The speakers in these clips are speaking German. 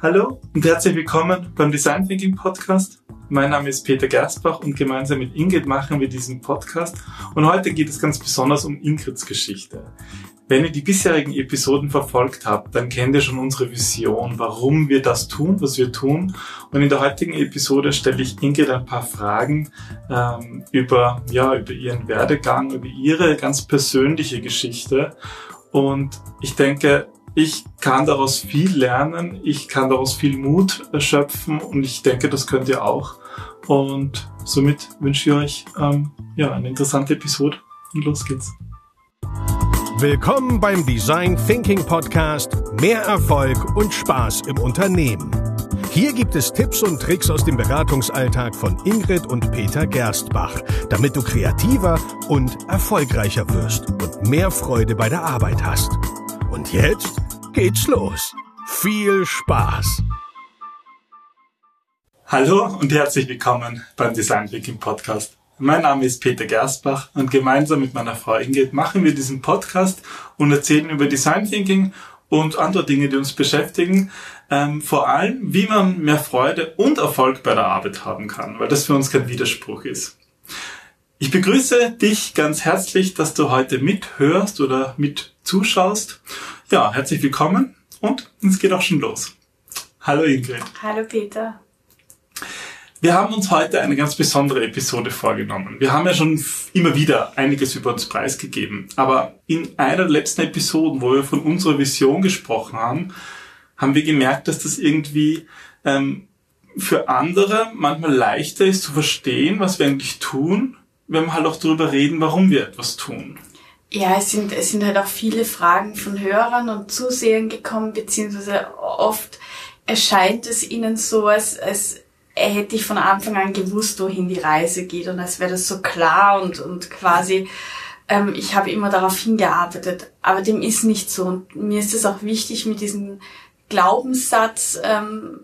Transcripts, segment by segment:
Hallo und herzlich willkommen beim Design Thinking Podcast. Mein Name ist Peter Gerstbach und gemeinsam mit Ingrid machen wir diesen Podcast. Und heute geht es ganz besonders um Ingrids Geschichte. Wenn ihr die bisherigen Episoden verfolgt habt, dann kennt ihr schon unsere Vision, warum wir das tun, was wir tun. Und in der heutigen Episode stelle ich Ingrid ein paar Fragen ähm, über, ja, über ihren Werdegang, über ihre ganz persönliche Geschichte. Und ich denke, ich kann daraus viel lernen, ich kann daraus viel Mut erschöpfen und ich denke, das könnt ihr auch. Und somit wünsche ich euch ähm, ja, eine interessante Episode und los geht's. Willkommen beim Design Thinking Podcast. Mehr Erfolg und Spaß im Unternehmen. Hier gibt es Tipps und Tricks aus dem Beratungsalltag von Ingrid und Peter Gerstbach, damit du kreativer und erfolgreicher wirst und mehr Freude bei der Arbeit hast. Und jetzt geht's los. Viel Spaß! Hallo und herzlich willkommen beim Design Thinking Podcast. Mein Name ist Peter Gerstbach und gemeinsam mit meiner Frau Ingrid machen wir diesen Podcast und erzählen über Design Thinking und andere Dinge, die uns beschäftigen. Ähm, vor allem, wie man mehr Freude und Erfolg bei der Arbeit haben kann, weil das für uns kein Widerspruch ist. Ich begrüße dich ganz herzlich, dass du heute mithörst oder mit zuschaust. Ja, herzlich willkommen und es geht auch schon los. Hallo Ingrid. Hallo Peter. Wir haben uns heute eine ganz besondere Episode vorgenommen. Wir haben ja schon immer wieder einiges über uns preisgegeben, aber in einer der letzten Episoden, wo wir von unserer Vision gesprochen haben, haben wir gemerkt, dass das irgendwie ähm, für andere manchmal leichter ist zu verstehen, was wir eigentlich tun, wenn wir halt auch darüber reden, warum wir etwas tun. Ja, es sind, es sind halt auch viele Fragen von Hörern und Zusehern gekommen, beziehungsweise oft erscheint es ihnen so, als, als hätte ich von Anfang an gewusst, wohin die Reise geht und als wäre das so klar und, und quasi, ähm, ich habe immer darauf hingearbeitet. Aber dem ist nicht so. Und mir ist es auch wichtig, mit diesem Glaubenssatz, ähm,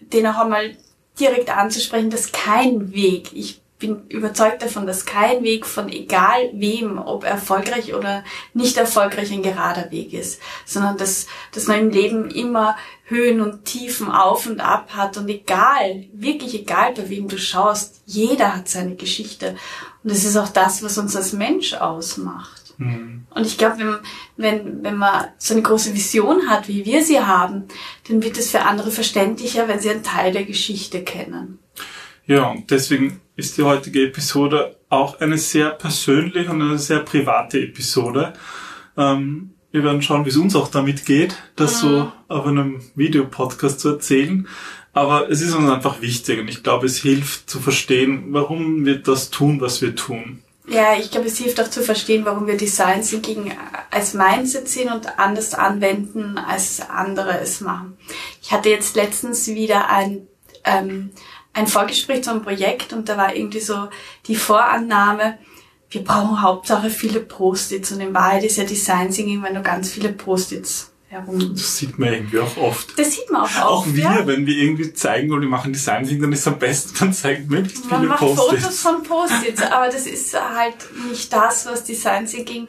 den auch einmal direkt anzusprechen, dass kein Weg, ich bin überzeugt davon, dass kein Weg von egal wem, ob erfolgreich oder nicht erfolgreich, ein gerader Weg ist, sondern dass, dass man im Leben immer Höhen und Tiefen auf und ab hat und egal, wirklich egal, bei wem du schaust, jeder hat seine Geschichte. Und das ist auch das, was uns als Mensch ausmacht. Mhm. Und ich glaube, wenn, wenn, wenn man so eine große Vision hat, wie wir sie haben, dann wird es für andere verständlicher, wenn sie einen Teil der Geschichte kennen. Ja, und deswegen ist die heutige Episode auch eine sehr persönliche und eine sehr private Episode. Ähm, wir werden schauen, wie es uns auch damit geht, das mhm. so auf einem Videopodcast zu erzählen. Aber es ist uns einfach wichtig und ich glaube, es hilft zu verstehen, warum wir das tun, was wir tun. Ja, ich glaube, es hilft auch zu verstehen, warum wir Design Thinking als Mindset sehen und anders anwenden, als andere es machen. Ich hatte jetzt letztens wieder ein ähm, ein Vorgespräch zu einem Projekt und da war irgendwie so die Vorannahme, wir brauchen Hauptsache viele Post-its und in Wahrheit ist ja Design Thinking, wenn du ganz viele Post-its herum. Das sieht man irgendwie auch oft. Das sieht man auch oft. Auch wir, ja. wenn wir irgendwie zeigen wollen, wir machen Design Thinking, dann ist es am besten, man zeigt möglichst viele Post-its. Man macht Fotos von Post-its, aber das ist halt nicht das, was Design Thinking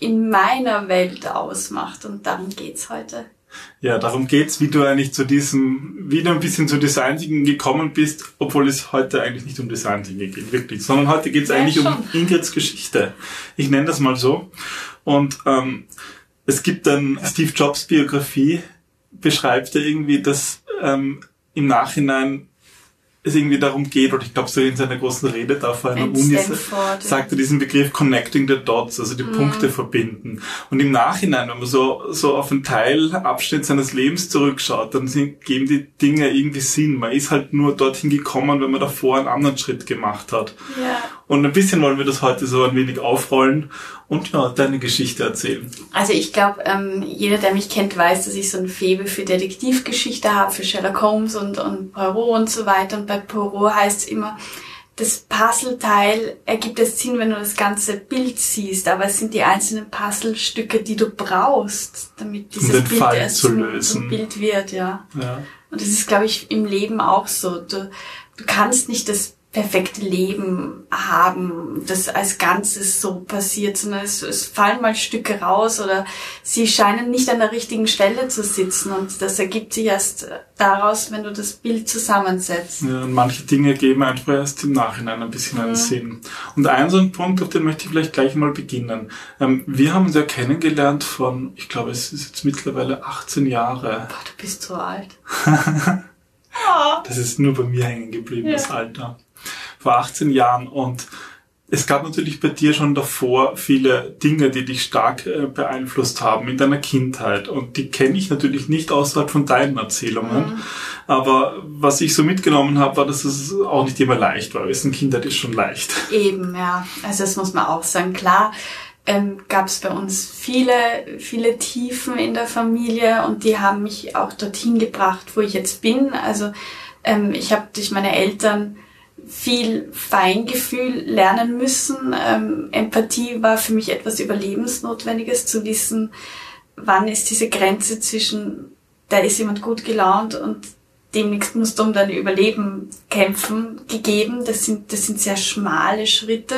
in meiner Welt ausmacht und darum geht's heute. Ja, darum geht's, wie du eigentlich zu diesem, wie du ein bisschen zu Design Thinking gekommen bist, obwohl es heute eigentlich nicht um Design Thinking geht, wirklich, sondern heute geht's ja, eigentlich schon. um Ingrids Geschichte. Ich nenne das mal so. Und ähm, es gibt dann Steve Jobs Biografie, beschreibt er irgendwie, dass ähm, im Nachhinein es irgendwie darum geht, oder ich glaube so in seiner großen Rede da vor einer Uni sagt er diesen Begriff Connecting the Dots, also die mhm. Punkte verbinden. Und im Nachhinein, wenn man so, so auf einen Teilabschnitt seines Lebens zurückschaut, dann sind, geben die Dinge irgendwie Sinn. Man ist halt nur dorthin gekommen, wenn man davor einen anderen Schritt gemacht hat. Ja. Und ein bisschen wollen wir das heute so ein wenig aufrollen und ja, deine Geschichte erzählen. Also ich glaube, ähm, jeder, der mich kennt, weiß, dass ich so ein Faible für Detektivgeschichte habe, für Sherlock Holmes und, und Poirot und so weiter. Und bei Poirot heißt es immer, das Puzzleteil ergibt es Sinn, wenn du das ganze Bild siehst, aber es sind die einzelnen Puzzlestücke, die du brauchst, damit dieses um Bild Fall erst zu zum, zum Bild wird, ja. ja. Und das ist, glaube ich, im Leben auch so. Du, du kannst nicht das perfekte Leben haben, das als Ganzes so passiert, sondern es, es fallen mal Stücke raus oder sie scheinen nicht an der richtigen Stelle zu sitzen und das ergibt sich erst daraus, wenn du das Bild zusammensetzt. Ja, und manche Dinge geben einfach erst im Nachhinein ein bisschen einen mhm. Sinn. Und ein so ein Punkt, auf den möchte ich vielleicht gleich mal beginnen. Ähm, wir haben uns ja kennengelernt von, ich glaube, es ist jetzt mittlerweile 18 Jahre. Boah, du bist so alt. das ist nur bei mir hängen geblieben, ja. das Alter vor 18 Jahren und es gab natürlich bei dir schon davor viele Dinge, die dich stark äh, beeinflusst haben in deiner Kindheit. Und die kenne ich natürlich nicht außerhalb von deinen Erzählungen. Mhm. Aber was ich so mitgenommen habe, war, dass es auch nicht immer leicht war. Wissen, Kindheit ist schon leicht. Eben, ja. Also das muss man auch sagen. Klar ähm, gab es bei uns viele, viele Tiefen in der Familie und die haben mich auch dorthin gebracht, wo ich jetzt bin. Also ähm, ich habe durch meine Eltern viel Feingefühl lernen müssen. Ähm, Empathie war für mich etwas Überlebensnotwendiges, zu wissen, wann ist diese Grenze zwischen, da ist jemand gut gelaunt und demnächst musst du um dein Überleben kämpfen, gegeben. Das sind, das sind sehr schmale Schritte.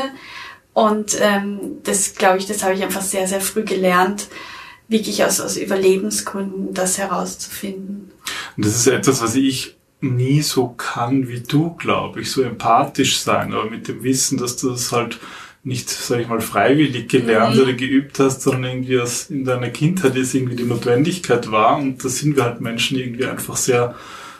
Und ähm, das, glaube ich, das habe ich einfach sehr, sehr früh gelernt, wirklich aus, aus Überlebensgründen das herauszufinden. Und das ist etwas, was ich nie so kann wie du, glaube ich, so empathisch sein, aber mit dem Wissen, dass du das halt nicht, sag ich mal, freiwillig gelernt mhm. oder geübt hast, sondern irgendwie aus, in deiner Kindheit ist irgendwie die Notwendigkeit war und da sind wir halt Menschen irgendwie einfach sehr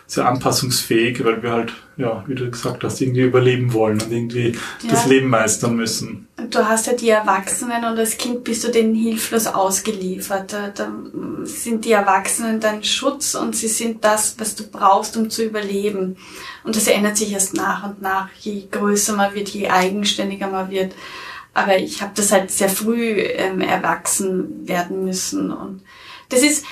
sehr anpassungsfähig, weil wir halt, ja, wie du gesagt hast, irgendwie überleben wollen und irgendwie ja. das Leben meistern müssen. Du hast ja die Erwachsenen und als Kind bist du denen hilflos ausgeliefert. Da, da sind die Erwachsenen dein Schutz und sie sind das, was du brauchst, um zu überleben. Und das ändert sich erst nach und nach, je größer man wird, je eigenständiger man wird. Aber ich habe das halt sehr früh ähm, erwachsen werden müssen und das ist,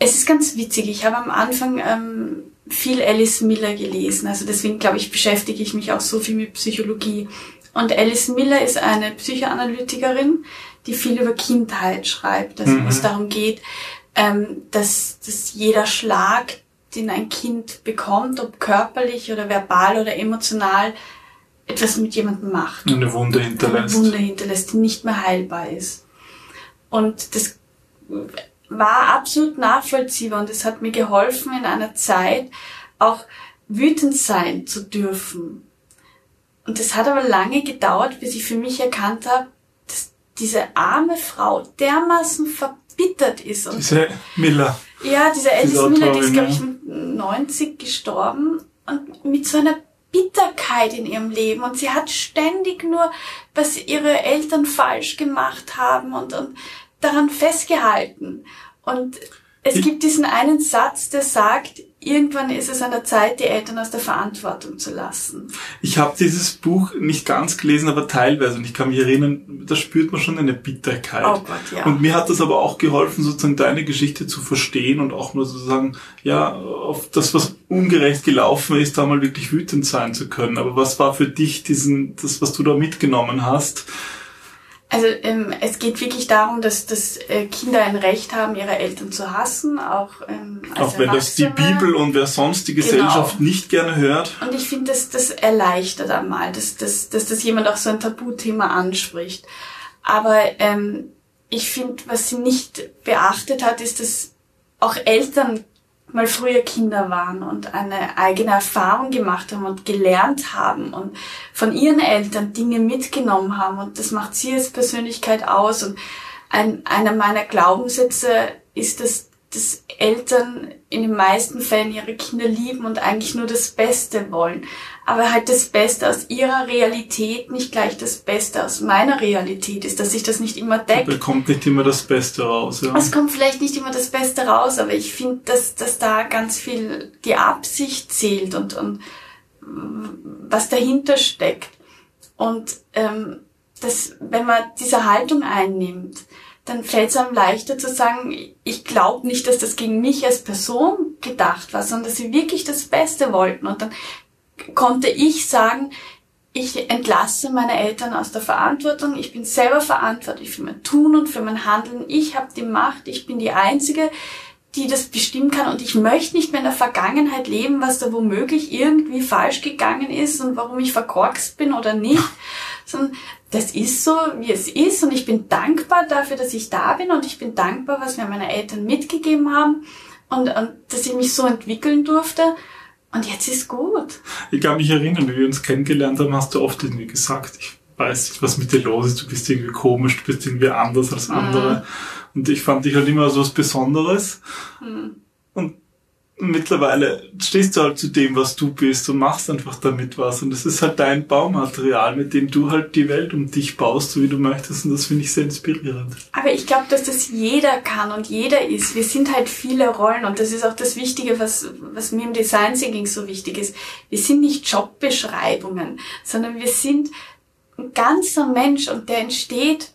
es ist ganz witzig. Ich habe am Anfang ähm, viel Alice Miller gelesen. Also deswegen glaube ich, beschäftige ich mich auch so viel mit Psychologie. Und Alice Miller ist eine Psychoanalytikerin, die viel über Kindheit schreibt. Also mhm. wo es darum geht, ähm, dass, dass jeder Schlag, den ein Kind bekommt, ob körperlich oder verbal oder emotional, etwas mit jemandem macht. Eine Wunde hinterlässt. Eine Wunde hinterlässt, die nicht mehr heilbar ist. Und das war absolut nachvollziehbar und es hat mir geholfen, in einer Zeit auch wütend sein zu dürfen. Und es hat aber lange gedauert, bis ich für mich erkannt habe, dass diese arme Frau dermaßen verbittert ist. Und diese Miller. Ja, diese Alice Miller, die ist, glaube ich, mit 90 gestorben und mit so einer Bitterkeit in ihrem Leben und sie hat ständig nur, was ihre Eltern falsch gemacht haben und, und daran festgehalten. Und es ich gibt diesen einen Satz, der sagt, irgendwann ist es an der Zeit, die Eltern aus der Verantwortung zu lassen. Ich habe dieses Buch nicht ganz gelesen, aber teilweise. Und ich kann mich erinnern, da spürt man schon eine Bitterkeit. Oh Gott, ja. Und mir hat das aber auch geholfen, sozusagen deine Geschichte zu verstehen und auch nur sozusagen, ja, auf das, was ungerecht gelaufen ist, da mal wirklich wütend sein zu können. Aber was war für dich diesen, das, was du da mitgenommen hast? Also ähm, es geht wirklich darum, dass, dass äh, Kinder ein Recht haben, ihre Eltern zu hassen, auch ähm, als Auch wenn das die Bibel und wer sonst die Gesellschaft genau. nicht gerne hört. Und ich finde, das, das erleichtert einmal, dass, dass, dass das jemand auch so ein Tabuthema anspricht. Aber ähm, ich finde, was sie nicht beachtet hat, ist, dass auch Eltern mal früher Kinder waren und eine eigene Erfahrung gemacht haben und gelernt haben und von ihren Eltern Dinge mitgenommen haben. Und das macht sie als Persönlichkeit aus. Und ein, einer meiner Glaubenssätze ist, dass dass Eltern in den meisten Fällen ihre Kinder lieben und eigentlich nur das Beste wollen. Aber halt das Beste aus ihrer Realität nicht gleich das Beste aus meiner Realität ist, dass sich das nicht immer deckt. Da kommt nicht immer das Beste raus, ja. Es kommt vielleicht nicht immer das Beste raus, aber ich finde, dass, dass da ganz viel die Absicht zählt und, und was dahinter steckt. Und ähm, dass, wenn man diese Haltung einnimmt, dann fällt es einem leichter zu sagen, ich glaube nicht, dass das gegen mich als Person gedacht war, sondern dass sie wirklich das Beste wollten. Und dann konnte ich sagen, ich entlasse meine Eltern aus der Verantwortung, ich bin selber verantwortlich für mein Tun und für mein Handeln, ich habe die Macht, ich bin die Einzige, die das bestimmen kann. Und ich möchte nicht mehr in der Vergangenheit leben, was da womöglich irgendwie falsch gegangen ist und warum ich verkorkst bin oder nicht, sondern das ist so, wie es ist und ich bin dankbar dafür, dass ich da bin und ich bin dankbar, was mir meine Eltern mitgegeben haben und, und dass ich mich so entwickeln durfte und jetzt ist gut. Ich kann mich erinnern, wie wir uns kennengelernt haben, hast du oft irgendwie gesagt, ich weiß nicht, was mit dir los ist, du bist irgendwie komisch, du bist irgendwie anders als andere. Mhm. Und ich fand dich halt immer so was Besonderes. Mhm. Und mittlerweile stehst du halt zu dem, was du bist und machst einfach damit was. Und das ist halt dein Baumaterial, mit dem du halt die Welt um dich baust, so wie du möchtest. Und das finde ich sehr inspirierend. Aber ich glaube, dass das jeder kann und jeder ist. Wir sind halt viele Rollen und das ist auch das Wichtige, was, was mir im Design Thinking so wichtig ist. Wir sind nicht Jobbeschreibungen, sondern wir sind ein ganzer Mensch und der entsteht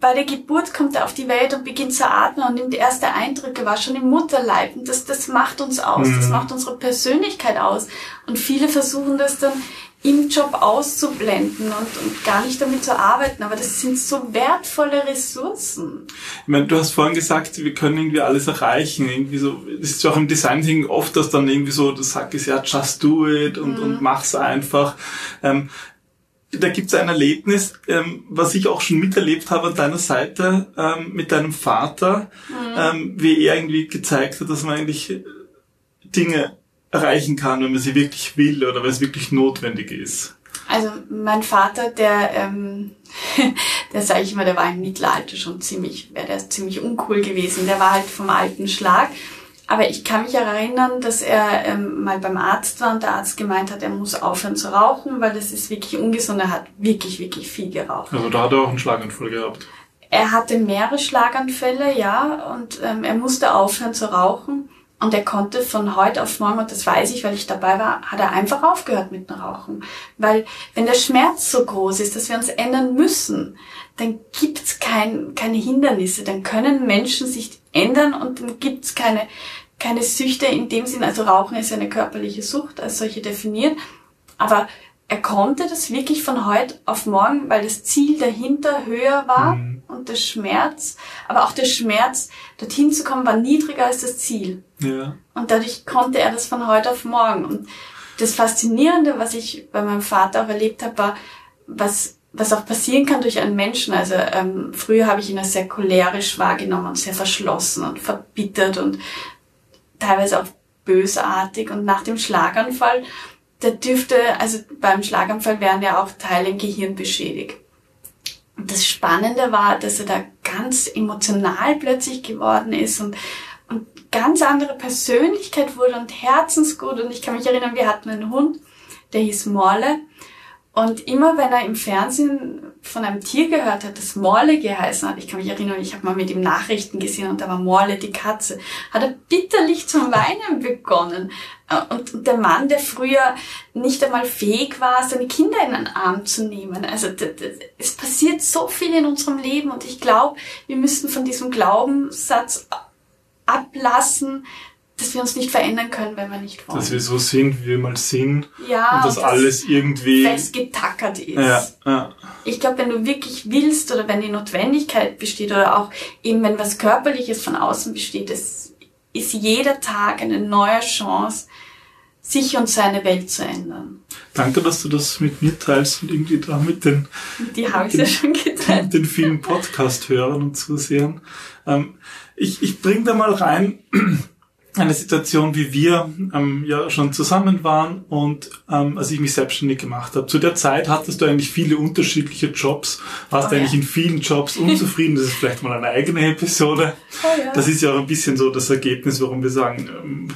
bei der Geburt kommt er auf die Welt und beginnt zu atmen und nimmt erste Eindrücke war schon im Mutterleib. Und das, das macht uns aus, mhm. das macht unsere Persönlichkeit aus. Und viele versuchen das dann im Job auszublenden und, und gar nicht damit zu arbeiten. Aber das sind so wertvolle Ressourcen. Ich meine, du hast vorhin gesagt, wir können irgendwie alles erreichen. Irgendwie so, das ist auch im Design oft, dass dann irgendwie so, du sagst ja, just do it und, mhm. und mach's einfach. Ähm, da gibt es ein Erlebnis, ähm, was ich auch schon miterlebt habe an deiner Seite ähm, mit deinem Vater, mhm. ähm, wie er irgendwie gezeigt hat, dass man eigentlich äh, Dinge erreichen kann, wenn man sie wirklich will oder wenn es wirklich notwendig ist. Also mein Vater, der, ähm, der sage ich mal, der war im Mittelalter schon ziemlich, wäre der ziemlich uncool gewesen. Der war halt vom alten Schlag aber ich kann mich erinnern, dass er ähm, mal beim Arzt war und der Arzt gemeint hat, er muss aufhören zu rauchen, weil das ist wirklich ungesund. Er hat wirklich, wirklich viel geraucht. Also da hat er auch einen Schlaganfall gehabt. Er hatte mehrere Schlaganfälle, ja, und ähm, er musste aufhören zu rauchen. Und er konnte von heute auf morgen, und das weiß ich, weil ich dabei war, hat er einfach aufgehört mit dem Rauchen. Weil wenn der Schmerz so groß ist, dass wir uns ändern müssen, dann gibt's kein, keine Hindernisse, dann können Menschen sich ändern und dann gibt's keine, keine Süchte in dem Sinn, also Rauchen ist eine körperliche Sucht als solche definiert, aber er konnte das wirklich von heute auf morgen, weil das Ziel dahinter höher war mhm. und der Schmerz, aber auch der Schmerz, dorthin zu kommen, war niedriger als das Ziel. Ja. Und dadurch konnte er das von heute auf morgen. Und das Faszinierende, was ich bei meinem Vater auch erlebt habe, war, was was auch passieren kann durch einen Menschen. Also ähm, früher habe ich ihn als sehr cholerisch wahrgenommen und sehr verschlossen und verbittert und teilweise auch bösartig. Und nach dem Schlaganfall, der dürfte, also beim Schlaganfall werden ja auch Teile im Gehirn beschädigt. Und das Spannende war, dass er da ganz emotional plötzlich geworden ist und, und ganz andere Persönlichkeit wurde und herzensgut. Und ich kann mich erinnern, wir hatten einen Hund, der hieß Morle. Und immer wenn er im Fernsehen von einem Tier gehört hat, das Morle geheißen hat, ich kann mich erinnern, ich habe mal mit ihm Nachrichten gesehen und da war Morle die Katze, hat er bitterlich zum Weinen begonnen. Und der Mann, der früher nicht einmal fähig war, seine Kinder in den Arm zu nehmen. Also es passiert so viel in unserem Leben und ich glaube, wir müssten von diesem Glaubenssatz ablassen, dass wir uns nicht verändern können, wenn wir nicht wollen. Dass wir so sind, wie wir mal sind. Ja. Und dass und das alles irgendwie festgetackert ist. Ja, ja. Ich glaube, wenn du wirklich willst oder wenn die Notwendigkeit besteht oder auch eben wenn was Körperliches von außen besteht, es ist jeder Tag eine neue Chance, sich und seine Welt zu ändern. Danke, dass du das mit mir teilst und irgendwie da mit den, die habe ich ja schon geteilt. Den vielen Podcast-Hörern und Zusehern. Ähm, ich ich bringe da mal rein, eine Situation, wie wir ähm, ja schon zusammen waren und ähm, als ich mich selbstständig gemacht habe. Zu der Zeit hattest du eigentlich viele unterschiedliche Jobs, warst oh, eigentlich ja. in vielen Jobs unzufrieden. Das ist vielleicht mal eine eigene Episode. Oh, ja. Das ist ja auch ein bisschen so das Ergebnis, warum wir sagen, ähm,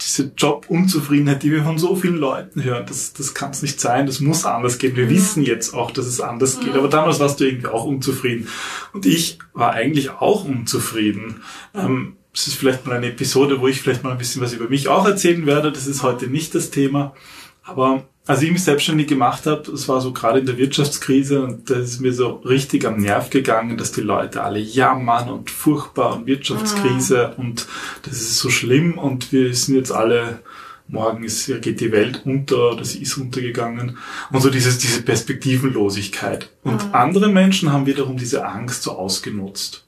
diese Jobunzufriedenheit, die wir von so vielen Leuten hören, das, das kann es nicht sein, das muss anders gehen. Wir mhm. wissen jetzt auch, dass es anders mhm. geht, aber damals warst du irgendwie auch unzufrieden. Und ich war eigentlich auch unzufrieden. Ähm, das ist vielleicht mal eine Episode, wo ich vielleicht mal ein bisschen was über mich auch erzählen werde. Das ist heute nicht das Thema. Aber als ich mich selbstständig gemacht habe, das war so gerade in der Wirtschaftskrise und da ist mir so richtig am Nerv gegangen, dass die Leute alle jammern und furchtbar und Wirtschaftskrise mhm. und das ist so schlimm und wir sind jetzt alle, morgen ist, geht die Welt unter oder sie ist untergegangen und so dieses, diese Perspektivenlosigkeit. Und mhm. andere Menschen haben wiederum diese Angst so ausgenutzt.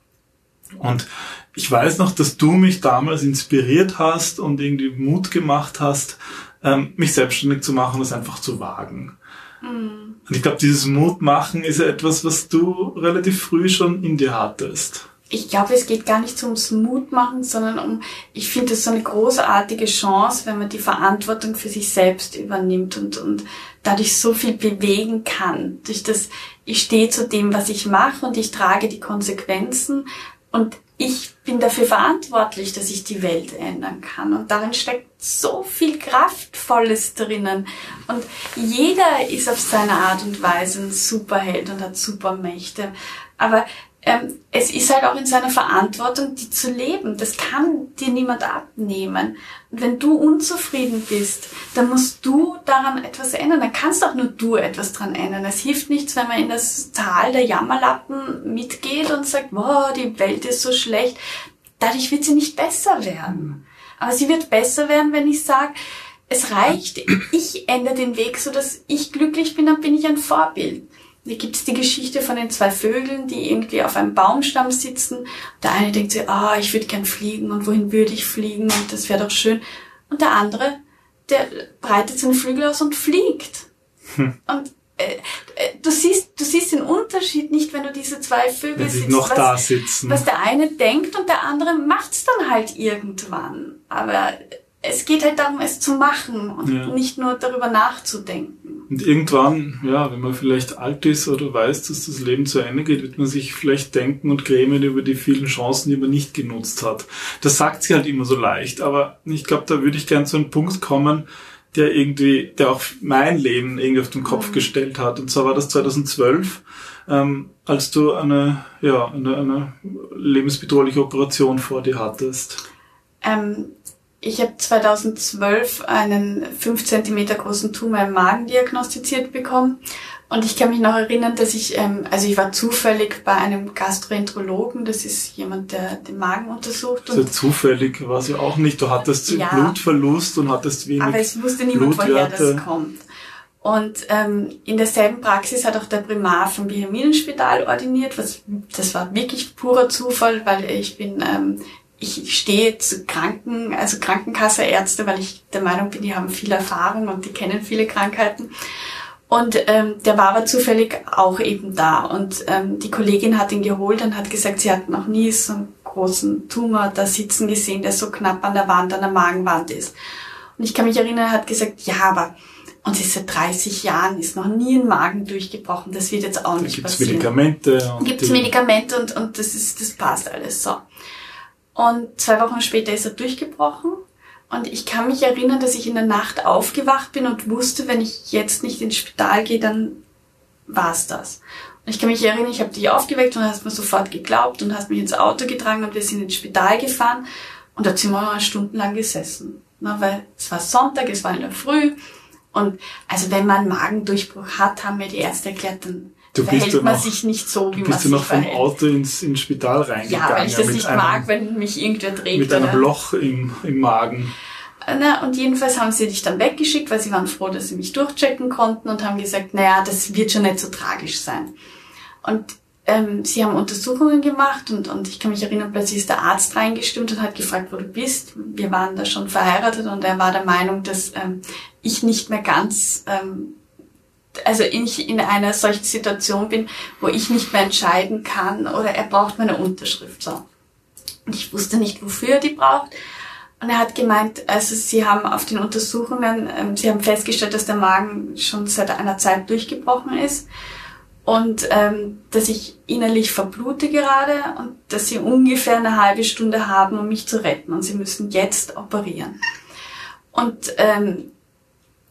Und ich weiß noch, dass du mich damals inspiriert hast und irgendwie Mut gemacht hast, ähm, mich selbstständig zu machen und es einfach zu wagen. Mhm. Und ich glaube, dieses Mut machen ist ja etwas, was du relativ früh schon in dir hattest. Ich glaube, es geht gar nicht so ums Mut machen, sondern um, ich finde es so eine großartige Chance, wenn man die Verantwortung für sich selbst übernimmt und, und dadurch so viel bewegen kann. Durch das, ich stehe zu dem, was ich mache und ich trage die Konsequenzen und ich bin dafür verantwortlich, dass ich die Welt ändern kann. Und darin steckt so viel Kraftvolles drinnen. Und jeder ist auf seine Art und Weise ein Superheld und hat Supermächte. Aber ähm, es ist halt auch in seiner Verantwortung, die zu leben. Das kann dir niemand abnehmen. Und wenn du unzufrieden bist, dann musst du daran etwas ändern. Dann kannst auch nur du etwas dran ändern. Es hilft nichts, wenn man in das Tal der Jammerlappen mitgeht und sagt, wow, die Welt ist so schlecht. Dadurch wird sie nicht besser werden. Aber sie wird besser werden, wenn ich sage, es reicht, ich ändere den Weg, so dass ich glücklich bin, dann bin ich ein Vorbild. Da gibt es die Geschichte von den zwei Vögeln, die irgendwie auf einem Baumstamm sitzen. Der eine denkt sich, ah, ich würde gern fliegen und wohin würde ich fliegen und das wäre doch schön. Und der andere, der breitet seine Flügel aus und fliegt. Hm. Und äh, äh, du siehst, du siehst den Unterschied nicht, wenn du diese zwei Vögel siehst, noch was, da sitzen. was der eine denkt und der andere macht's dann halt irgendwann. Aber es geht halt darum, es zu machen und ja. nicht nur darüber nachzudenken. Und irgendwann, ja, wenn man vielleicht alt ist oder weiß, dass das Leben zu Ende geht, wird man sich vielleicht denken und grämen über die vielen Chancen, die man nicht genutzt hat. Das sagt sie halt immer so leicht, aber ich glaube, da würde ich gern zu einem Punkt kommen, der irgendwie, der auch mein Leben irgendwie auf den Kopf mhm. gestellt hat. Und zwar war das 2012, ähm, als du eine, ja, eine, eine lebensbedrohliche Operation vor dir hattest. Ähm ich habe 2012 einen 5 cm großen Tumor im Magen diagnostiziert bekommen. Und ich kann mich noch erinnern, dass ich, ähm, also ich war zufällig bei einem Gastroenterologen, das ist jemand, der den Magen untersucht. Und zufällig war sie auch nicht. Du hattest ja, Blutverlust und hattest wenig Aber es wusste niemand, woher das kommt. Und ähm, in derselben Praxis hat auch der Primar vom Wilhelminenspital ordiniert, was das war wirklich purer Zufall, weil ich bin ähm, ich stehe zu Kranken, also Krankenkasseärzte, weil ich der Meinung bin, die haben viel Erfahrung und die kennen viele Krankheiten. Und ähm, der war aber zufällig auch eben da. Und ähm, die Kollegin hat ihn geholt und hat gesagt, sie hat noch nie so einen großen Tumor da sitzen gesehen, der so knapp an der Wand, an der Magenwand ist. Und ich kann mich erinnern, er hat gesagt, ja, aber und seit 30 Jahren ist noch nie ein Magen durchgebrochen. Das wird jetzt auch da nicht gibt's passieren. Medikamente. Gibt es Medikamente und, und das ist, das passt alles so. Und zwei Wochen später ist er durchgebrochen. Und ich kann mich erinnern, dass ich in der Nacht aufgewacht bin und wusste, wenn ich jetzt nicht ins Spital gehe, dann war's das. Und ich kann mich erinnern, ich habe dich aufgeweckt und hast mir sofort geglaubt und hast mich ins Auto getragen und wir sind ins Spital gefahren. Und da sind wir noch stundenlang gesessen. Na, weil es war Sonntag, es war in der Früh. Und also wenn man einen Magendurchbruch hat, haben mir die Ärzte erklärt, dann du verhält bist man noch, sich nicht so, wie man sich Bist du noch vom Auto ins, ins Spital reingegangen? Ja, weil ich das nicht einem, mag, wenn mich irgendwer dreht. Mit einem oder? Loch im, im Magen. Na, und jedenfalls haben sie dich dann weggeschickt, weil sie waren froh, dass sie mich durchchecken konnten und haben gesagt, naja, das wird schon nicht so tragisch sein. Und ähm, sie haben Untersuchungen gemacht und, und ich kann mich erinnern, plötzlich ist der Arzt reingestimmt und hat gefragt, wo du bist. Wir waren da schon verheiratet und er war der Meinung, dass ähm, ich nicht mehr ganz ähm, also ich in einer solchen Situation bin, wo ich nicht mehr entscheiden kann oder er braucht meine Unterschrift. So. Und ich wusste nicht, wofür er die braucht. Und er hat gemeint, also sie haben auf den Untersuchungen, ähm, sie haben festgestellt, dass der Magen schon seit einer Zeit durchgebrochen ist und ähm, dass ich innerlich verblute gerade und dass sie ungefähr eine halbe Stunde haben, um mich zu retten und sie müssen jetzt operieren. Und ähm,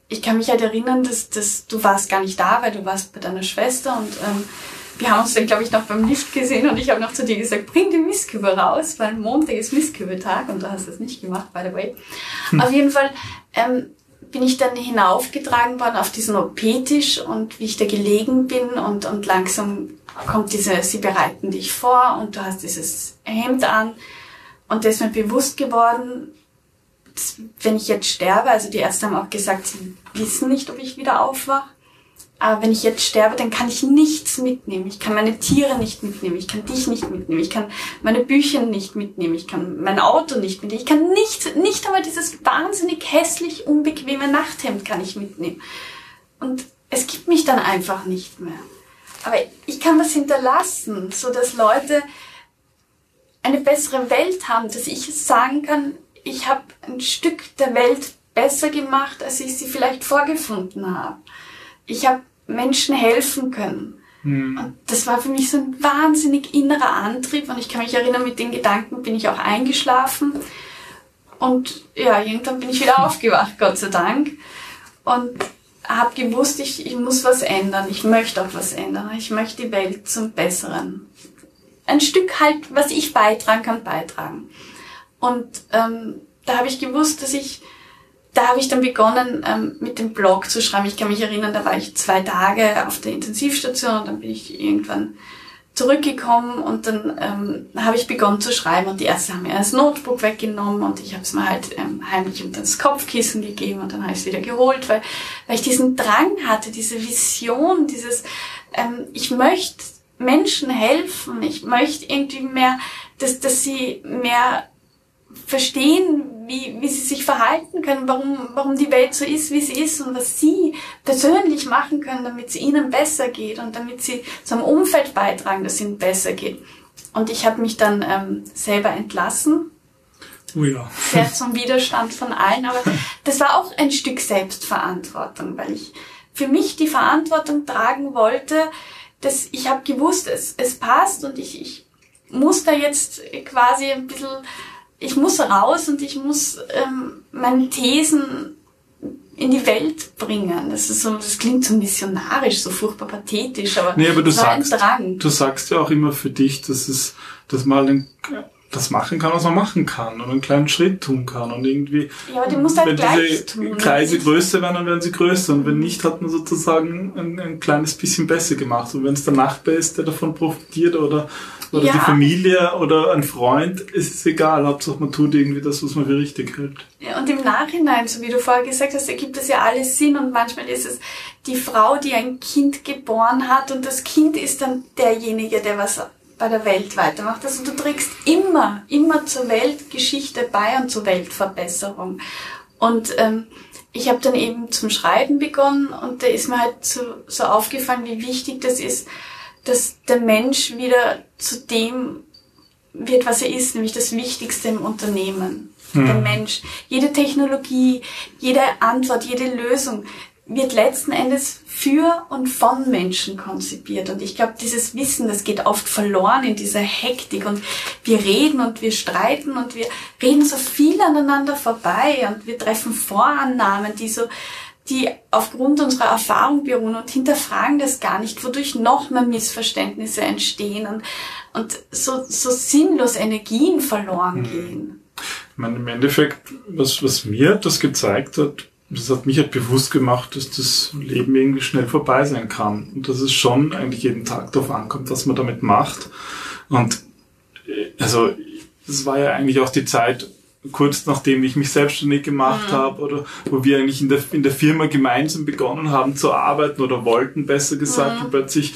ich kann mich halt erinnern, dass, dass du warst gar nicht da, weil du warst bei deiner Schwester und ähm, wir haben uns dann, glaube ich, noch beim Lift gesehen und ich habe noch zu dir gesagt, bring die Mistkübe raus, weil Montag ist Mistkübetag und du hast das nicht gemacht, by the way. Hm. Auf jeden Fall ähm, bin ich dann hinaufgetragen worden auf diesen OP-Tisch und wie ich da gelegen bin und, und langsam kommt diese, sie bereiten dich vor und du hast dieses Hemd an. Und da ist mir bewusst geworden, wenn ich jetzt sterbe, also die Ärzte haben auch gesagt, sie wissen nicht, ob ich wieder aufwache, aber wenn ich jetzt sterbe, dann kann ich nichts mitnehmen. Ich kann meine Tiere nicht mitnehmen, ich kann dich nicht mitnehmen, ich kann meine Bücher nicht mitnehmen, ich kann mein Auto nicht mitnehmen, ich kann nicht, nicht einmal dieses wahnsinnig hässlich unbequeme Nachthemd kann ich mitnehmen. Und es gibt mich dann einfach nicht mehr. Aber ich kann was hinterlassen, so dass Leute eine bessere Welt haben, dass ich sagen kann, ich habe ein Stück der Welt besser gemacht, als ich sie vielleicht vorgefunden habe. Ich habe Menschen helfen können. Mhm. Und das war für mich so ein wahnsinnig innerer Antrieb. Und ich kann mich erinnern, mit den Gedanken bin ich auch eingeschlafen. Und ja, irgendwann bin ich wieder aufgewacht, Gott sei Dank. Und habe gewusst, ich, ich muss was ändern. Ich möchte auch was ändern. Ich möchte die Welt zum Besseren. Ein Stück halt, was ich beitragen kann, beitragen. Und ähm, da habe ich gewusst, dass ich da habe ich dann begonnen, ähm, mit dem Blog zu schreiben. Ich kann mich erinnern, da war ich zwei Tage auf der Intensivstation und dann bin ich irgendwann zurückgekommen und dann ähm, habe ich begonnen zu schreiben und die Ärzte haben mir das Notebook weggenommen und ich habe es mir halt ähm, heimlich unter das Kopfkissen gegeben und dann habe ich es wieder geholt, weil, weil ich diesen Drang hatte, diese Vision, dieses, ähm, ich möchte Menschen helfen, ich möchte irgendwie mehr, dass, dass sie mehr verstehen, wie, wie sie sich verhalten können, warum, warum die Welt so ist, wie sie ist und was sie persönlich machen können, damit es ihnen besser geht und damit sie zum Umfeld beitragen, dass es ihnen besser geht. Und ich habe mich dann ähm, selber entlassen. Oh ja. Sehr zum Widerstand von allen, aber das war auch ein Stück Selbstverantwortung, weil ich für mich die Verantwortung tragen wollte, dass ich habe gewusst, es, es passt und ich, ich muss da jetzt quasi ein bisschen ich muss raus und ich muss ähm, meine Thesen in die Welt bringen. Das ist so, das klingt so missionarisch, so furchtbar pathetisch, aber, nee, aber du sagst, du sagst ja auch immer für dich, dass es, dass man einen, das machen kann, was man machen kann und einen kleinen Schritt tun kann und irgendwie. Ja, aber die muss halt wenn gleich diese tun. Kreise größer werden, dann werden sie größer und wenn nicht, hat man sozusagen ein, ein kleines bisschen besser gemacht und wenn es der Nachbar ist, der davon profitiert oder oder Ja. die Familie oder ein Freund, ist es egal. Hauptsache man tut irgendwie das, was man für richtig hält. Ja, Und im Nachhinein, so wie du vorher gesagt hast, ergibt das ja alles Sinn und manchmal ist es die Frau, die ein Kind geboren hat und das Kind ist dann derjenige, der was bei der Welt weitermacht. Also du trägst immer, immer zur Weltgeschichte bei und zur Weltverbesserung. Und ähm, ich habe dann eben zum Schreiben begonnen und da ist mir halt so, so aufgefallen, wie wichtig das ist, dass der Mensch wieder zu dem wird, was er ist, nämlich das Wichtigste im Unternehmen. Der Mensch. Jede Technologie, jede Antwort, jede Lösung wird letzten Endes für und von Menschen konzipiert. Und ich glaube, dieses Wissen, das geht oft verloren in dieser Hektik. Und wir reden und wir streiten und wir reden so viel aneinander vorbei und wir treffen Vorannahmen, die so die aufgrund unserer Erfahrung beruhen und hinterfragen das gar nicht, wodurch noch mehr Missverständnisse entstehen und, und so, so sinnlos Energien verloren gehen. Ich meine, im Endeffekt, was, was mir das gezeigt hat, das hat mich halt bewusst gemacht, dass das Leben irgendwie schnell vorbei sein kann. Und dass es schon eigentlich jeden Tag darauf ankommt, was man damit macht. Und äh, also, das war ja eigentlich auch die Zeit, kurz nachdem ich mich selbstständig gemacht habe oder wo wir eigentlich in der, in der Firma gemeinsam begonnen haben zu arbeiten oder wollten, besser gesagt, und plötzlich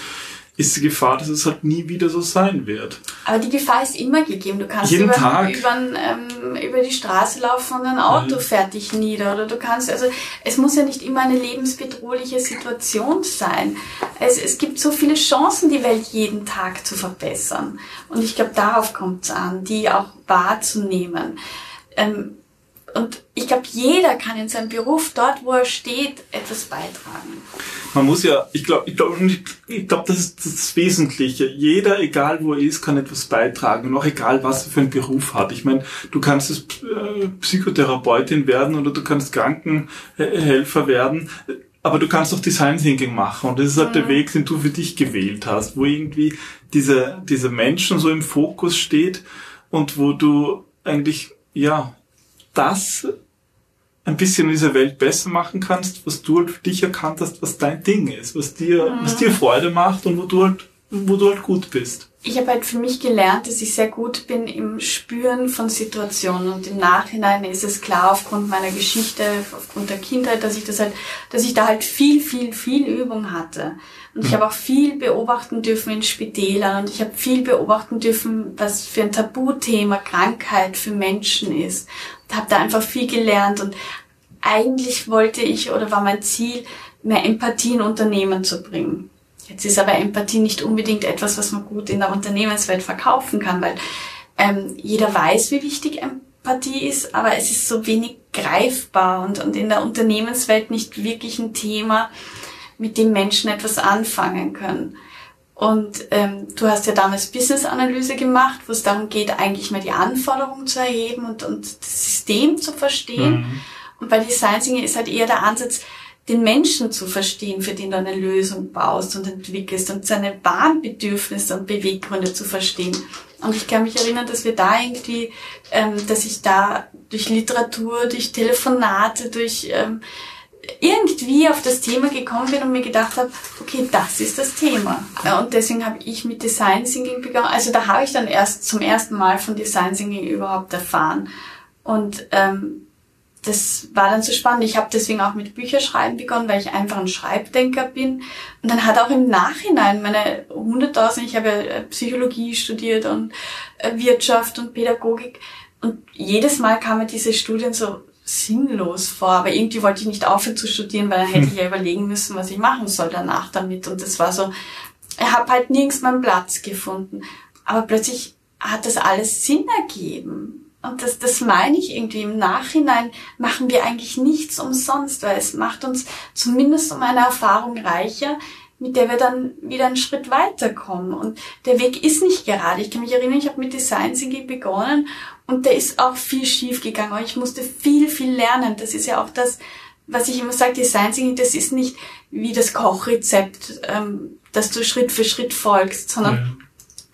ist die Gefahr, dass es halt nie wieder so sein wird. Aber die Gefahr ist immer gegeben. Du kannst Jeden über, Tag. Über, ähm, über die Straße laufen und ein Auto Ja. fährt dich nieder. Oder du kannst, also es muss ja nicht immer eine lebensbedrohliche Situation sein. Es, es gibt so viele Chancen, die Welt jeden Tag zu verbessern. Und ich glaube, darauf kommt es an, die auch wahrzunehmen. Ähm, und ich glaube, jeder kann in seinem Beruf, dort wo er steht, etwas beitragen. Man muss ja, ich glaube, ich glaube, ich, ich glaub, das ist das Wesentliche. Jeder, egal wo er ist, kann etwas beitragen und auch egal, was er für einen Beruf hat. Ich meine, du kannst jetzt äh, Psychotherapeutin werden oder du kannst Krankenhelfer werden, aber du kannst auch Design Thinking machen und das ist halt der Weg, den du für dich gewählt hast, wo irgendwie dieser dieser Menschen so im Fokus steht und wo du eigentlich ja das ein bisschen in dieser Welt besser machen kannst, was du halt für dich erkannt hast, was dein Ding ist, was dir, was dir Freude macht und wo du halt wo du halt gut bist. Ich habe halt für mich gelernt, dass ich sehr gut bin im Spüren von Situationen und im Nachhinein ist es klar aufgrund meiner Geschichte, aufgrund der Kindheit, dass ich das halt, dass ich da halt viel, viel, viel Übung hatte. Und ich mhm. habe auch viel beobachten dürfen in Spitälern und ich habe viel beobachten dürfen, was für ein Tabuthema Krankheit für Menschen ist. Und habe da einfach viel gelernt und eigentlich wollte ich oder war mein Ziel, mehr Empathie in Unternehmen zu bringen. Jetzt ist aber Empathie nicht unbedingt etwas, was man gut in der Unternehmenswelt verkaufen kann, weil ähm, jeder weiß, wie wichtig Empathie ist, aber es ist so wenig greifbar und, und in der Unternehmenswelt nicht wirklich ein Thema, mit dem Menschen etwas anfangen können. Und ähm, du hast ja damals Business-Analyse gemacht, wo es darum geht, eigentlich mal die Anforderungen zu erheben und, und das System zu verstehen. Mhm. Und bei Design Thinking ist halt eher der Ansatz, den Menschen zu verstehen, für den du eine Lösung baust und entwickelst und seine wahren Bedürfnisse und Beweggründe zu verstehen. Und ich kann mich erinnern, dass wir da irgendwie, ähm, dass ich da durch Literatur, durch Telefonate, durch ähm, irgendwie auf das Thema gekommen bin und mir gedacht habe, okay, das ist das Thema. Und deswegen habe ich mit Design Thinking begonnen. Also da habe ich dann erst zum ersten Mal von Design Thinking überhaupt erfahren. Und ähm, das war dann so spannend. Ich habe deswegen auch mit Bücherschreiben begonnen, weil ich einfach ein Schreibdenker bin. Und dann hat auch im Nachhinein meine hunderttausend, ich habe ja Psychologie studiert und äh, Wirtschaft und Pädagogik. Und jedes Mal kamen diese Studien so sinnlos vor. Aber irgendwie wollte ich nicht aufhören zu studieren, weil dann hätte ich ja überlegen müssen, was ich machen soll danach damit. Und das war so, ich habe halt nirgends meinen Platz gefunden. Aber plötzlich hat das alles Sinn ergeben. Und das, das meine ich irgendwie. Im Nachhinein machen wir eigentlich nichts umsonst, weil es macht uns zumindest um eine Erfahrung reicher, mit der wir dann wieder einen Schritt weiterkommen. Und der Weg ist nicht gerade. Ich kann mich erinnern, ich habe mit Design Thinking begonnen und der ist auch viel schief gegangen. Ich musste viel, viel lernen. Das ist ja auch das, was ich immer sage, Design Thinking, das ist nicht wie das Kochrezept, ähm, dass du Schritt für Schritt folgst, sondern ja.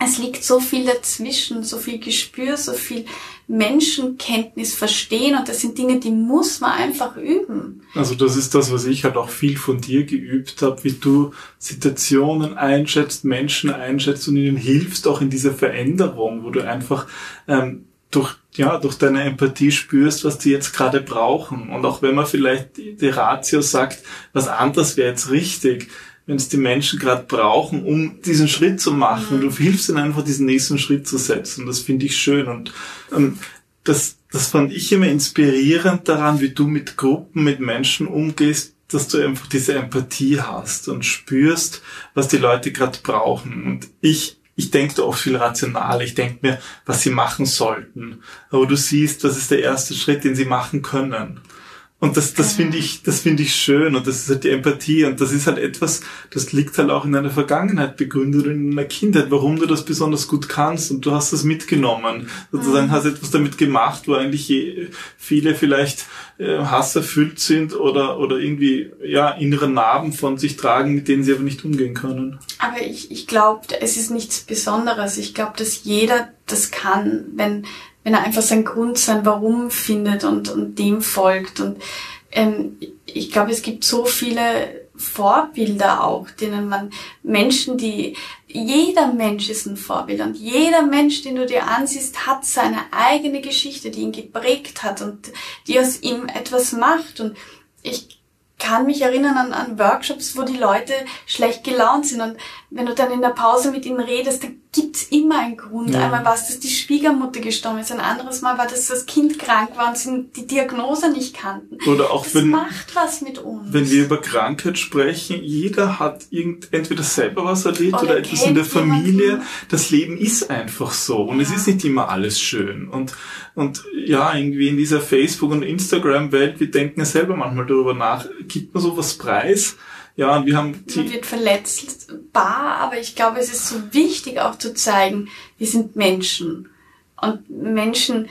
Es liegt so viel dazwischen, so viel Gespür, so viel Menschenkenntnis verstehen und das sind Dinge, die muss man einfach üben. Also das ist das, was ich halt auch viel von dir geübt habe, wie du Situationen einschätzt, Menschen einschätzt und ihnen hilfst auch in dieser Veränderung, wo du einfach ähm, durch ja durch deine Empathie spürst, was die jetzt gerade brauchen und auch wenn man vielleicht die Ratio sagt, was anderes wäre jetzt richtig, wenn es die Menschen gerade brauchen, um diesen Schritt zu machen. Mhm. Du hilfst ihnen einfach, diesen nächsten Schritt zu setzen. Das finde ich schön. Und ähm, das, das fand ich immer inspirierend daran, wie du mit Gruppen, mit Menschen umgehst, dass du einfach diese Empathie hast und spürst, was die Leute gerade brauchen. Und ich ich denke da oft viel rational. Ich denke mir, was sie machen sollten. Aber du siehst, das ist der erste Schritt, den sie machen können. Und das, das finde ich, das finde ich schön und das ist halt die Empathie und das ist halt etwas, das liegt halt auch in deiner Vergangenheit begründet in deiner Kindheit, warum du das besonders gut kannst und du hast das mitgenommen. Sozusagen mhm. hast etwas damit gemacht, wo eigentlich viele vielleicht äh, hasserfüllt sind oder, oder irgendwie, ja, innere Narben von sich tragen, mit denen sie aber nicht umgehen können. Aber ich, ich glaube, es ist nichts Besonderes. Ich glaube, dass jeder das kann, wenn, wenn er einfach seinen Grund, sein Warum findet und, und dem folgt. Und ähm, ich glaube, es gibt so viele Vorbilder auch, denen man Menschen, die jeder Mensch ist ein Vorbild und jeder Mensch, den du dir ansiehst, hat seine eigene Geschichte, die ihn geprägt hat und die aus ihm etwas macht. Und ich kann mich erinnern an, an Workshops, wo die Leute schlecht gelaunt sind und wenn du dann in der Pause mit ihnen redest, dann gibt's immer einen Grund. Ja. Einmal war es, dass die Schwiegermutter gestorben ist, ein anderes Mal war, dass das Kind krank war und sie die Diagnose nicht kannten. Oder auch das wenn, macht was mit uns. Wenn wir über Krankheit sprechen, jeder hat irgend, entweder selber was erlebt oder, oder etwas in der Familie. Jemanden. Das Leben ist einfach so und ja. es ist nicht immer alles schön. Und, und ja, irgendwie in dieser Facebook- und Instagram-Welt, wir denken ja selber manchmal darüber nach, gibt man sowas preis? Ja, und wir haben Man wird verletzbar, aber ich glaube, es ist so wichtig auch zu zeigen, wir sind Menschen. Und Menschen,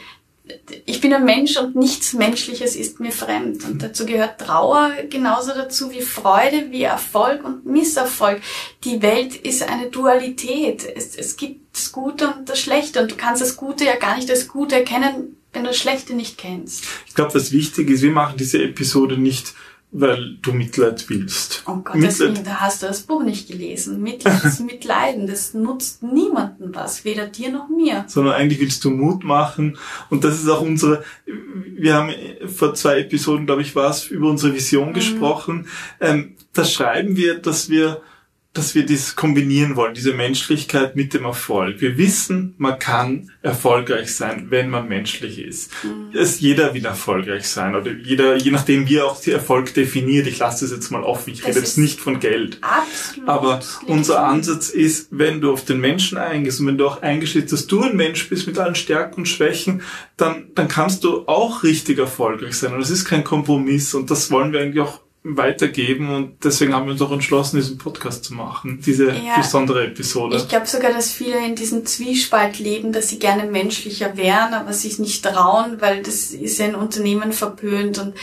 ich bin ein Mensch und nichts Menschliches ist mir fremd. Und dazu gehört Trauer genauso dazu wie Freude, wie Erfolg und Misserfolg. Die Welt ist eine Dualität. Es, es gibt das Gute und das Schlechte. Und du kannst das Gute ja gar nicht als Gute erkennen, wenn du das Schlechte nicht kennst. Ich glaube, was wichtig ist, wir machen diese Episode nicht weil du Mitleid willst. Oh Gott, deswegen, da hast du das Buch nicht gelesen. Mitleid ist Mitleiden, das nutzt niemandem was, weder dir noch mir. Sondern eigentlich willst du Mut machen und das ist auch unsere, wir haben vor zwei Episoden, glaube ich, war es, über unsere Vision mhm. gesprochen. Ähm, da schreiben wir, dass wir dass wir das kombinieren wollen, diese Menschlichkeit mit dem Erfolg. Wir wissen, man kann erfolgreich sein, wenn man menschlich ist. Mhm. Es, jeder will erfolgreich sein oder jeder, je nachdem wie er auch die Erfolg definiert. Ich lasse das jetzt mal offen. Ich rede jetzt nicht von Geld. Absolut. Aber unser Ansatz ist, wenn du auf den Menschen eingehst und wenn du auch eingestehst, dass du ein Mensch bist mit allen Stärken und Schwächen, dann, dann kannst du auch richtig erfolgreich sein. Und es ist kein Kompromiss und das wollen wir eigentlich auch weitergeben und deswegen haben wir uns auch entschlossen, diesen Podcast zu machen, diese ja, besondere Episode. Ich glaube sogar, dass viele in diesem Zwiespalt leben, dass sie gerne menschlicher wären, aber sich nicht trauen, weil das ist ja in Unternehmen verpönt und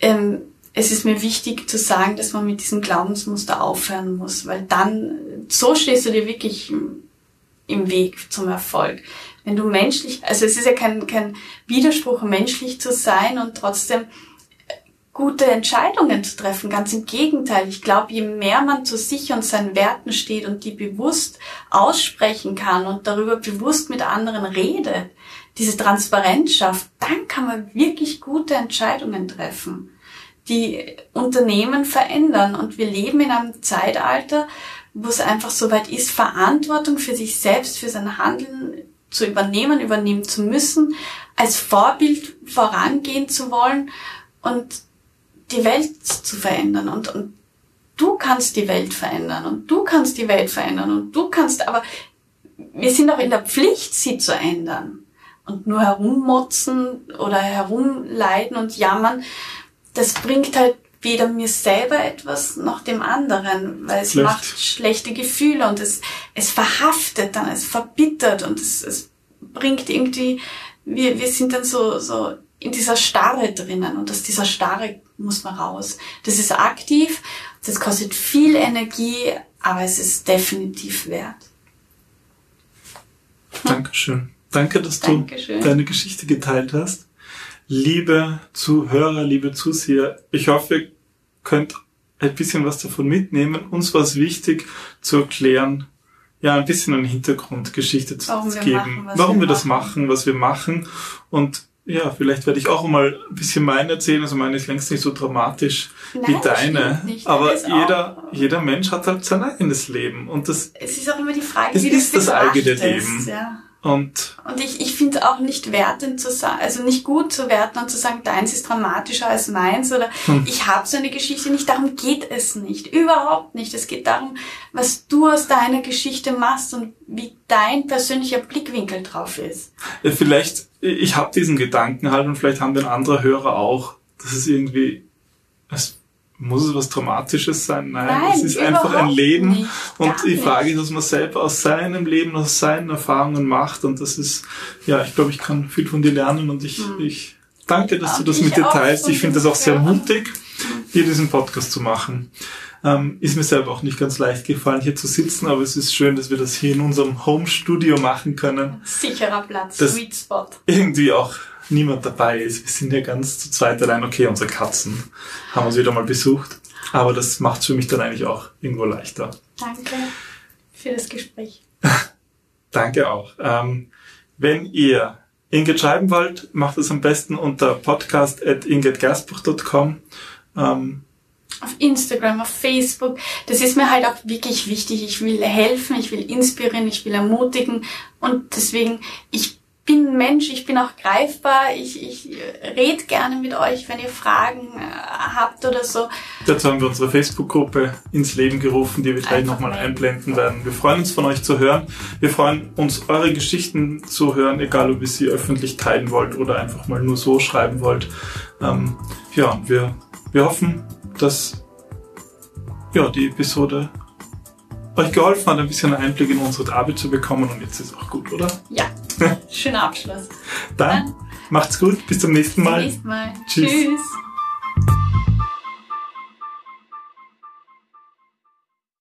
ähm, es ist mir wichtig zu sagen, dass man mit diesem Glaubensmuster aufhören muss, weil dann, so stehst du dir wirklich im Weg zum Erfolg. Wenn du menschlich, also es ist ja kein, kein Widerspruch, menschlich zu sein und trotzdem gute Entscheidungen zu treffen. Ganz im Gegenteil. Ich glaube, je mehr man zu sich und seinen Werten steht und die bewusst aussprechen kann und darüber bewusst mit anderen redet, diese Transparenz schafft, dann kann man wirklich gute Entscheidungen treffen, die Unternehmen verändern. Und wir leben in einem Zeitalter, wo es einfach so weit ist, Verantwortung für sich selbst, für sein Handeln zu übernehmen, übernehmen zu müssen, als Vorbild vorangehen zu wollen und die Welt zu verändern und, und du kannst die Welt verändern und du kannst die Welt verändern und du kannst, aber wir sind auch in der Pflicht, sie zu ändern. Und nur herummotzen oder herumleiden und jammern, das bringt halt weder mir selber etwas noch dem anderen, weil es Schlecht. macht schlechte Gefühle und es, es verhaftet dann, es verbittert und es, es bringt irgendwie, wir, wir sind dann so, so in dieser Starre drinnen und aus dieser Starre muss man raus. Das ist aktiv, das kostet viel Energie, aber es ist definitiv wert. Dankeschön. Danke, dass du Dankeschön. deine Geschichte geteilt hast. Liebe Zuhörer, liebe Zuseher, ich hoffe, ihr könnt ein bisschen was davon mitnehmen. Uns war es wichtig zu erklären, ja, ein bisschen eine Hintergrundgeschichte zu warum geben, machen, warum wir, wir das machen, was wir machen und ja, vielleicht werde ich auch mal ein bisschen meinen erzählen. Also meine ist längst nicht so dramatisch Nein, wie deine. Aber jeder, jeder Mensch hat halt sein eigenes Leben. Und das, es ist auch immer die Frage, es wie ist das eigene Leben. Ja. Und, und ich, ich finde auch nicht wertend zu sagen, also nicht gut zu werten und zu sagen, deins ist dramatischer als meins oder hm. ich habe so eine Geschichte nicht. Darum geht es nicht. Überhaupt nicht. Es geht darum, was du aus deiner Geschichte machst und wie dein persönlicher Blickwinkel drauf ist. Ja, vielleicht, ich habe diesen Gedanken halt und vielleicht haben den andere Hörer auch, dass es irgendwie, es muss es was Dramatisches sein? Nein, Nein es ist einfach ein Leben. Nicht, und die Frage ist, was man selber aus seinem Leben, aus seinen Erfahrungen macht. Und das ist, ja, ich glaube, ich kann viel von dir lernen und ich, hm. ich danke, dass du das mit dir teilst. Ich finde das auch sehr mutig, hier diesen Podcast zu machen. Ähm, ist mir selber auch nicht ganz leicht gefallen, hier zu sitzen, aber es ist schön, dass wir das hier in unserem Home-Studio machen können. Sicherer Platz, Sweet Spot. Irgendwie auch niemand dabei ist. Wir sind ja ganz zu zweit allein. Okay, unsere Katzen haben uns wieder mal besucht. Aber das macht es für mich dann eigentlich auch irgendwo leichter. Danke für das Gespräch. Danke auch. Ähm, wenn ihr Ingrid schreiben wollt, macht es am besten unter podcast.ingridgersbuch.com. Ähm, auf Instagram, auf Facebook. Das ist mir halt auch wirklich wichtig. Ich will helfen, ich will inspirieren, ich will ermutigen und deswegen, ich bin Mensch, ich bin auch greifbar, ich, ich rede gerne mit euch, wenn ihr Fragen äh, habt oder so. Dazu haben wir unsere Facebook-Gruppe ins Leben gerufen, die wir gleich nochmal einblenden werden. Wir freuen uns von euch zu hören. Wir freuen uns, eure Geschichten zu hören, egal ob ihr sie öffentlich teilen wollt oder einfach mal nur so schreiben wollt. Ähm, ja, wir, wir hoffen, dass ja, die Episode euch geholfen hat, ein bisschen einen Einblick in unsere Arbeit zu bekommen und jetzt ist es auch gut, oder? Ja. Schöner Abschluss. Dann, Dann macht's gut, bis zum nächsten Mal. Bis zum nächsten Mal. Tschüss. Tschüss.